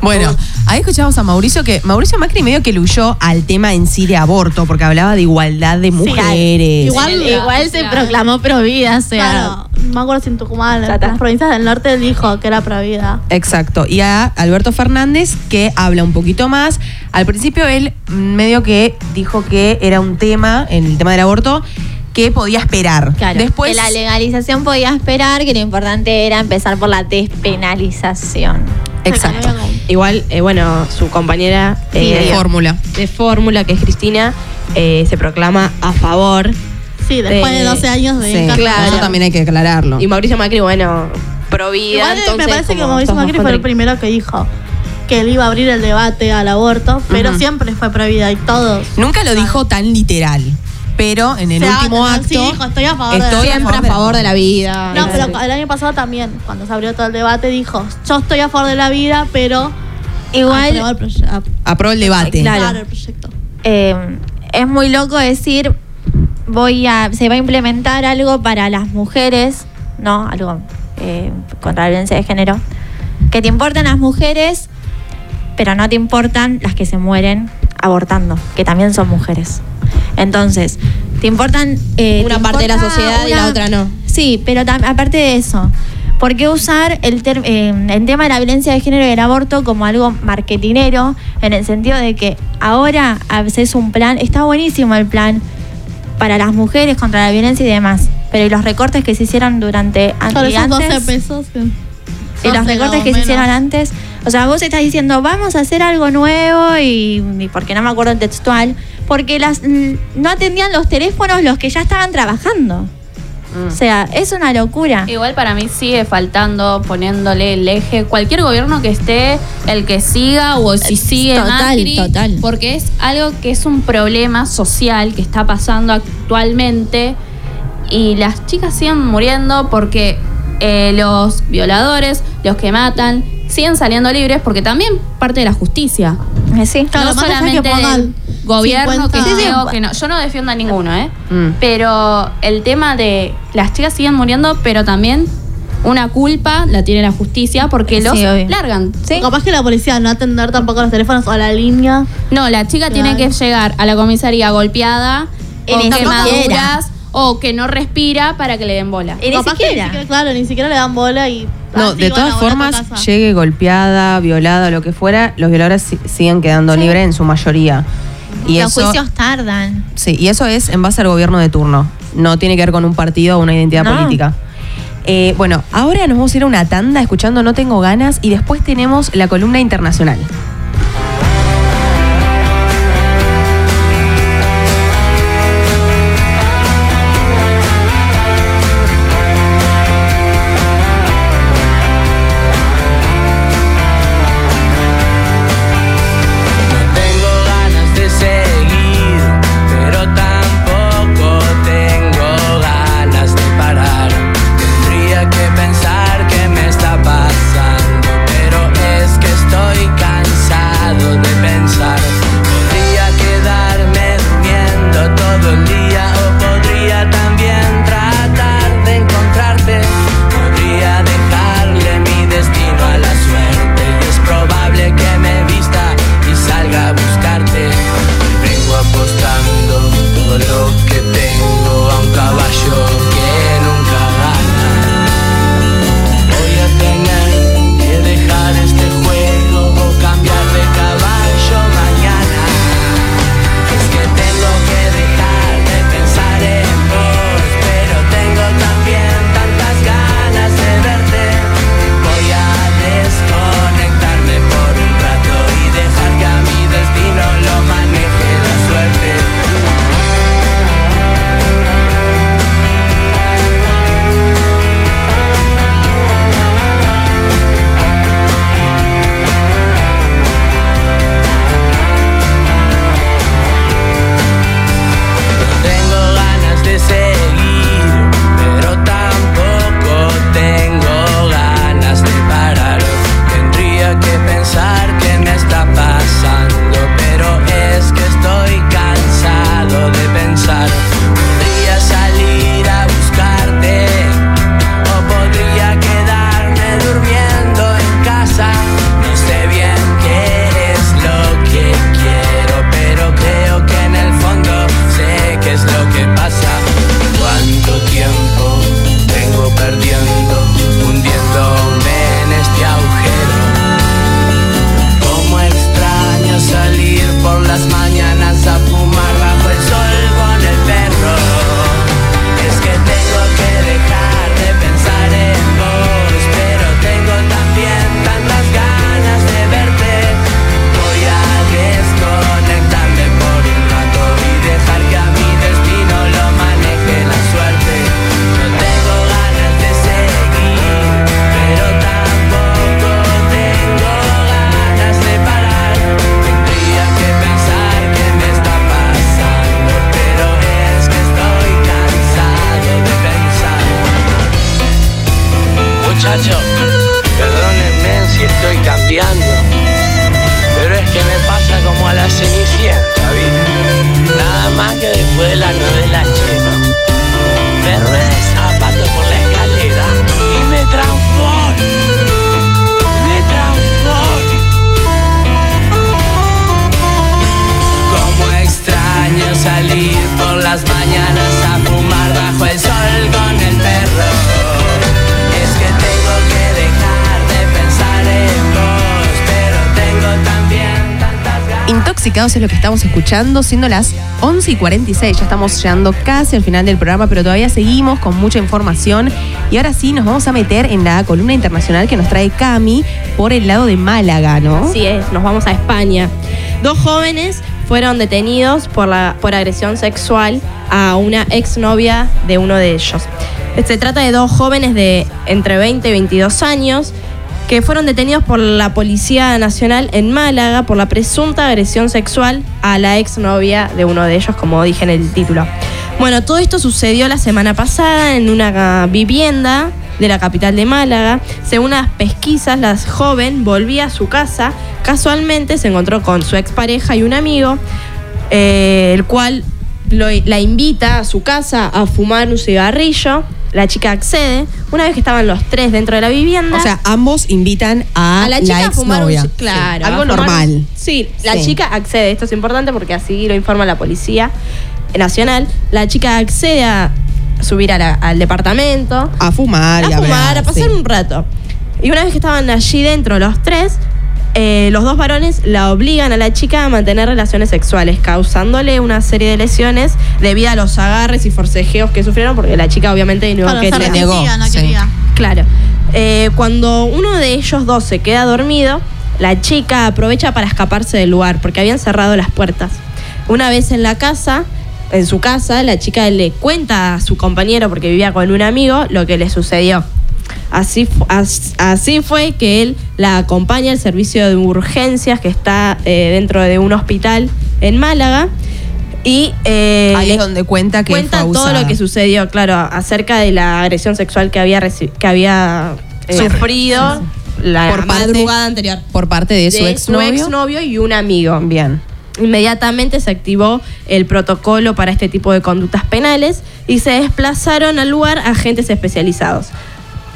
Bueno, ahí escuchamos a Mauricio que Mauricio Macri medio que le huyó al tema en sí de aborto, porque hablaba de igualdad de mujeres. Igual, Igual se proclamó pro vida, o sea. Claro, no me acuerdo si en Tucumán, en las provincias del norte él dijo que era provida. Exacto. Y a Alberto Fernández, que habla un poquito más. Al principio él medio que dijo que era un tema, en el tema del aborto, que podía esperar. Claro, Después, que la legalización podía esperar, que lo importante era empezar por la despenalización. Exacto. Igual, eh, bueno, su compañera Sí, eh, de fórmula. de fórmula, que es Cristina, eh, se proclama a favor. Sí, después de 12 años de Sí, encarcelado. eso también hay que aclararlo. Y Mauricio Macri, bueno, pro vida. Igual entonces, me parece que Mauricio Macri fue el primero que dijo que él iba a abrir el debate al aborto, pero siempre fue provida y todos. Nunca lo dijo tan literal. Pero en el O sea, último no, acto. sí, dijo, estoy a favor de la estoy vida. Siempre a favor de la vida. No, pero el año pasado también, cuando se abrió todo el debate, dijo, yo estoy a favor de la vida, pero Igual- aprobó el debate. Claro. claro, el proyecto. Eh, es muy loco decir voy a se va a implementar algo para las mujeres no algo eh, contra la violencia de género que te importan las mujeres pero no te importan las que se mueren abortando que también son mujeres entonces te importan eh, Una te parte de la sociedad y la otra no. sí pero aparte de eso ¿Por qué usar el, ter- eh, el tema de la violencia de género y el aborto como algo marketinero? En el sentido de que ahora haces un plan, está buenísimo el plan para las mujeres contra la violencia y demás, pero ¿y los recortes que se hicieron durante y esos 12 antes? pesos. que- y los 12 recortes que se hicieron antes. O sea, vos estás diciendo, vamos a hacer algo nuevo y, y porque no me acuerdo el textual, porque las no atendían los teléfonos los que ya estaban trabajando. Mm. O sea, es una locura. Igual para mí sigue faltando poniéndole el eje. Cualquier gobierno que esté, el que siga o si sigue total, Macri, total. porque es algo que es un problema social que está pasando actualmente y las chicas siguen muriendo porque eh, los violadores, los que matan, siguen saliendo libres porque también parte de la justicia. Sí. Claro, no que solamente pongan del gobierno que 50. esté o que no. Yo no defiendo a ninguno, ¿eh? Mm. Pero el tema de las chicas siguen muriendo, pero también una culpa la tiene la justicia porque los Sí, obvio. largan. ¿sí? Capaz que la policía no atender tampoco los teléfonos o la línea. No, la chica tiene que llegar a la comisaría golpeada, En con quemaduras o que no respira para que le den bola. Ni siquiera, claro, ni siquiera le dan bola y. No, de todas formas, llegue golpeada, violada, lo que fuera, los violadores si- siguen quedando libres en su mayoría. Y Los eso, juicios tardan. sí, y eso es en base al gobierno de turno. No tiene que ver con un partido o una identidad No. política. Eh, bueno, ahora nos vamos a ir a una tanda escuchando No Tengo Ganas y después tenemos la columna internacional. Intoxicados es lo que estamos escuchando, siendo las 11 y 46. Ya estamos llegando casi al final del programa, pero todavía seguimos con mucha información. Y ahora sí, nos vamos a meter en la columna internacional que nos trae Cami por el lado de Málaga, ¿no? Así es, nos vamos a España. Dos jóvenes fueron detenidos por, la, por agresión sexual a una exnovia de uno de ellos. Se trata de dos jóvenes de entre 20 y 22 años que fueron detenidos por la Policía Nacional en Málaga por la presunta agresión sexual a la exnovia de uno de ellos, como dije en el título. Bueno, todo esto sucedió la semana pasada en una vivienda de la capital de Málaga. Según las pesquisas, la joven volvía a su casa. Casualmente se encontró con su expareja y un amigo, eh, el cual la invita a su casa a fumar un cigarrillo. La chica accede. Una vez que estaban los tres dentro de la vivienda. O sea, ambos invitan a, a la chica a fumar un claro, Sí, algo a fumar normal. Sí, la Sí. chica accede, esto es importante porque así lo informa la policía nacional. La chica accede a subir a la- al departamento, A fumar y a a fumar, a pasar sí. un rato. Y una vez que estaban allí dentro los tres, eh, los dos varones la obligan a la chica a mantener relaciones sexuales, causándole una serie de lesiones debido a los agarres y forcejeos que sufrieron, porque la chica obviamente no Claro, quería. resistía, no quería. Claro. Eh, cuando uno de ellos dos se queda dormido, la chica aprovecha para escaparse del lugar, porque habían cerrado las puertas. Una vez en la casa, en su casa, la chica le cuenta a su compañero, porque vivía con un amigo, lo que le sucedió. Así, así fue que él la acompaña al servicio de urgencias que está eh, dentro de un hospital en Málaga. Y eh, Ahí es donde cuenta que cuenta fue todo lo que sucedió, claro, acerca de la agresión sexual que había, que había eh, sufrido la Por parte- madrugada anterior. Por parte de, su exnovio. exnovio y un amigo. Bien. Inmediatamente se activó el protocolo para este tipo de conductas penales y se desplazaron al lugar agentes especializados.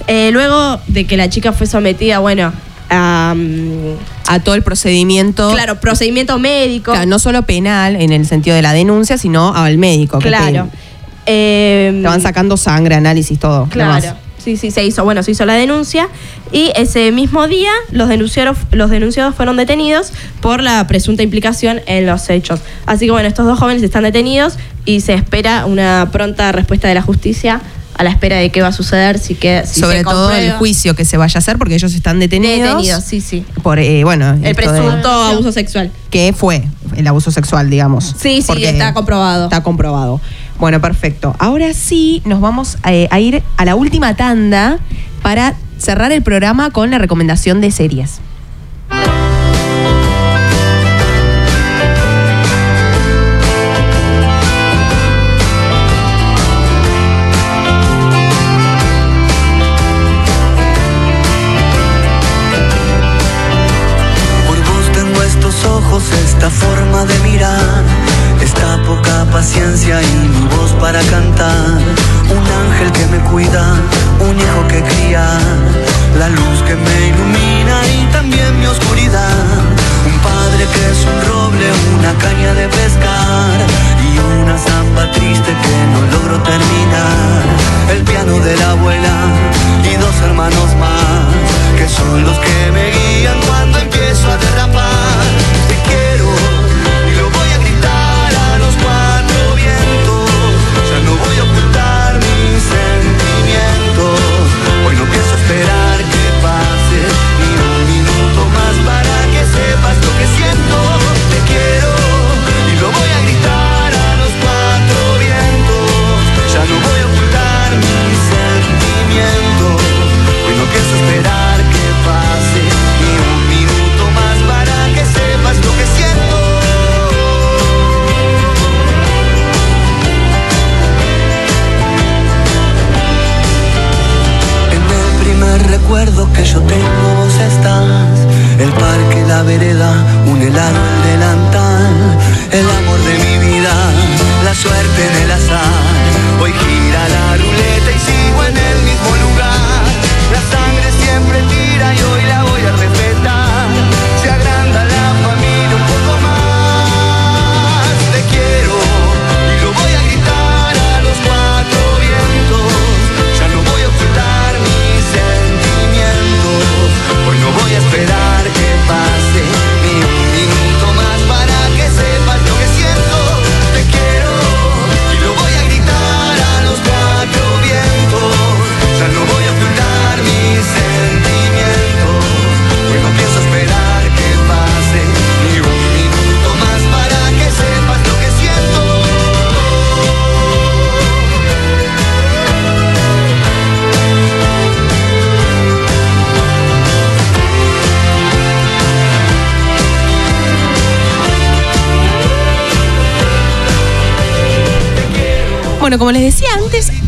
Eh, luego de que la chica fue sometida, bueno, a... mm, A todo el procedimiento. Claro, procedimiento médico. Claro, no solo penal en el sentido de la denuncia, sino al médico. que Claro. Te, Eh, te van sacando sangre, análisis, todo. Claro. Sí, sí, se hizo, bueno, se hizo la denuncia y ese mismo día los denunciados, los denunciados fueron detenidos por la presunta implicación en los hechos. Así que bueno, estos dos jóvenes están detenidos y se espera una pronta respuesta de la justicia a la espera de qué va a suceder si que si Sobre se todo el juicio que se vaya a hacer, porque ellos están detenidos. Detenidos, sí, sí. Por, eh, bueno, El de- presunto abuso sexual. que fue el abuso sexual, digamos. Sí, sí, Porque está comprobado. Está comprobado. Bueno, perfecto. Ahora sí, nos vamos eh, a ir a la última tanda para cerrar el programa con la recomendación de series. Esta forma de mirar, esta poca paciencia y mi voz para cantar. Un ángel que me cuida, un hijo que cría, la luz que me ilumina y también mi oscuridad. Un padre que es un roble, una caña de pescar y una zamba triste que no logro terminar. El piano de la abuela y dos hermanos más que son los que me guían cuando empiezo a derrapar. Recuerdo que yo tengo vos estás. El parque, la vereda, un helado, el delantal El amor de mi vida, la suerte en el azar. Hoy gira la ruleta y sigo en el mismo lugar. La sangre siempre tira y hoy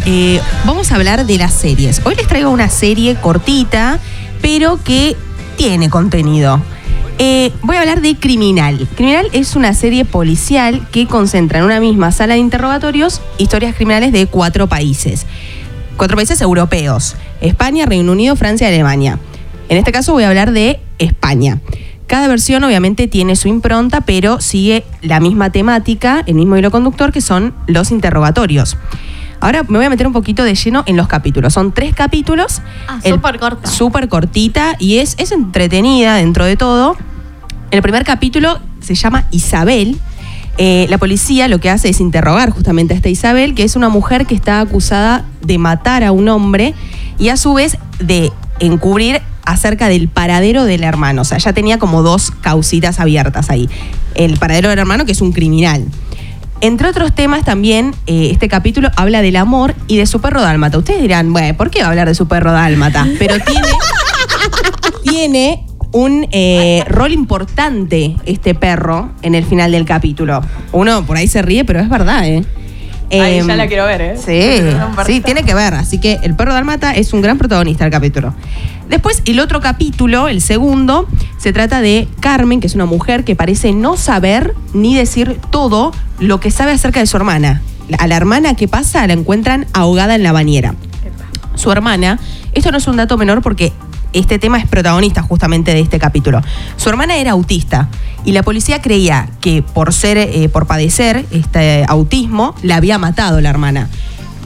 eh, vamos a hablar de las series. Hoy les traigo una serie cortita, pero que tiene contenido. Eh, voy a hablar de Criminal. Criminal es una serie policial que concentra en una misma sala de interrogatorios historias criminales de cuatro países. Cuatro países europeos. España, Reino Unido, Francia y Alemania. En este caso voy a hablar de España. Cada versión obviamente tiene su impronta, pero sigue la misma temática, el mismo hilo conductor, que son los interrogatorios. Ahora me voy a meter un poquito de lleno en los capítulos. Son tres capítulos. Ah, súper corta. Súper cortita y es, es entretenida dentro de todo. El primer capítulo se llama Isabel. Eh, la policía lo que hace es interrogar justamente a esta Isabel, que es una mujer que está acusada de matar a un hombre y a su vez de encubrir acerca del paradero del hermano. O sea, ya tenía como dos causitas abiertas ahí. El paradero del hermano, que es un criminal. Entre otros temas también, eh, este capítulo habla del amor y de su perro dálmata. Ustedes dirán, bueno, ¿por qué va a hablar de su perro dálmata? Pero tiene, tiene un eh, rol importante este perro en el final del capítulo. Uno por ahí se ríe, pero es verdad, ¿eh? Ahí Em, ya la quiero ver, ¿eh? Sí, sí, tiene que ver. Así que el perro dálmata es un gran protagonista del capítulo. Después, el otro capítulo, el segundo, se trata de Carmen, que es una mujer que parece no saber ni decir todo lo que sabe acerca de su hermana. A la hermana que pasa la encuentran ahogada en la bañera. Su hermana, esto no es un dato menor porque este tema es protagonista justamente de este capítulo. Su hermana era autista y la policía creía que por ser, eh, por padecer este autismo, la había matado la hermana.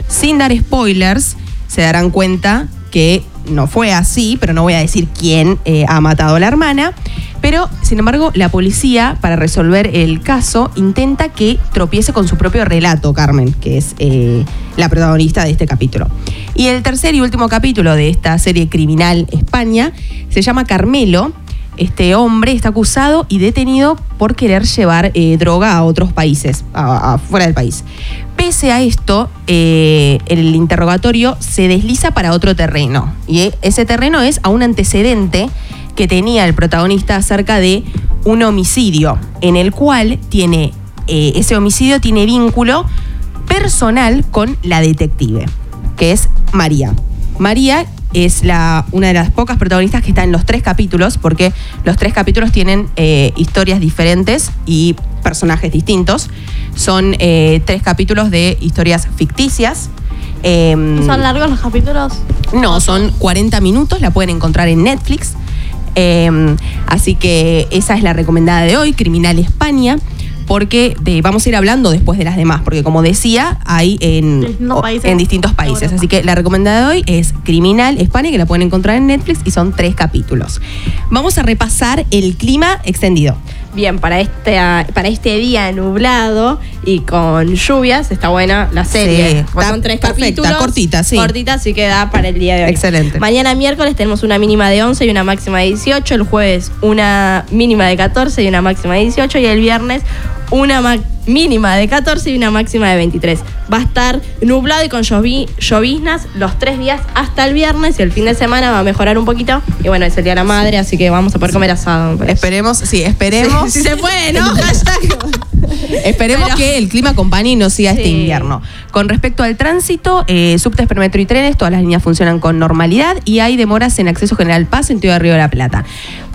Sin dar spoilers, se darán cuenta que no fue así, pero no voy a decir quién eh, ha matado a la hermana. Pero, sin embargo, la policía, para resolver el caso, intenta que tropiece con su propio relato, Carmen, que es eh, la protagonista de este capítulo. Y el tercer y último capítulo de esta serie criminal España se llama Carmelo. Este hombre está acusado y detenido por querer llevar eh, droga a otros países, a- a- fuera del país. Pese a esto, eh, el interrogatorio se desliza para otro terreno. Y ese terreno es a un antecedente que tenía el protagonista acerca de un homicidio, en el cual tiene, eh, ese homicidio tiene vínculo personal con la detective, que es María. María es la, una de las pocas protagonistas que está en los tres capítulos, porque los tres capítulos tienen eh, historias diferentes y personajes distintos. Son eh, tres capítulos de historias ficticias. Em, ¿Son largos los capítulos? no, son 40 minutos, la pueden encontrar en Netflix. Eh, así que esa es la recomendada de hoy, Criminal España, porque de- vamos a ir hablando después de las demás, porque como decía, hay en, Distintos países. en distintos países. Así que la recomendada de hoy es Criminal España, que la pueden encontrar en Netflix y son tres capítulos. Vamos a repasar el clima extendido. Bien, para este, para este día nublado y con lluvias, está buena la serie. Sí, está son tres perfecta, capítulos. cortita, sí. Cortita, así que da para el día de hoy. Excelente. Mañana miércoles tenemos una mínima de 11 y una máxima de 18. El jueves una mínima de 14 y una máxima de 18. Y el viernes una ma- mínima de 14 y una máxima de 23. Va a estar nublado y con llovi- lloviznas los tres días hasta el viernes y el fin de semana va a mejorar un poquito. Y bueno, es el día de la madre, así que vamos a poder comer asado. Esperemos, sí, esperemos. Si se puede, ¿no? Esperemos Pero- que el clima acompañe y no siga este invierno. Con respecto al tránsito, eh, subtes, permetro y trenes, todas las líneas funcionan con normalidad y hay demoras en acceso General Paz en Tío de Río de la Plata.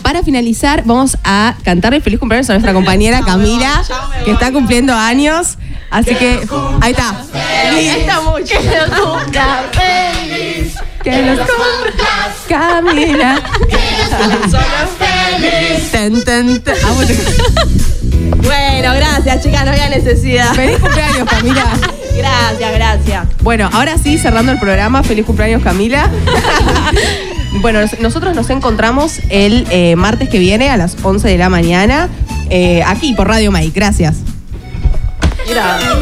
Para finalizar, vamos a cantarle feliz cumpleaños a nuestra compañera Camila, que está cumpliendo años. Así que, ahí está. Está mucho. Que lo cumpla feliz. Que los cumplas, Camila. Ten, ten, ten. Ah, bueno. Bueno, gracias, chicas, no había necesidad. Feliz cumpleaños, Camila. Gracias, gracias. Bueno, ahora sí, cerrando el programa, feliz cumpleaños Camila. Bueno, nos- nosotros nos encontramos el eh, martes que viene a las 11 de la mañana, eh, aquí por Radio Mike. Gracias. Gracias.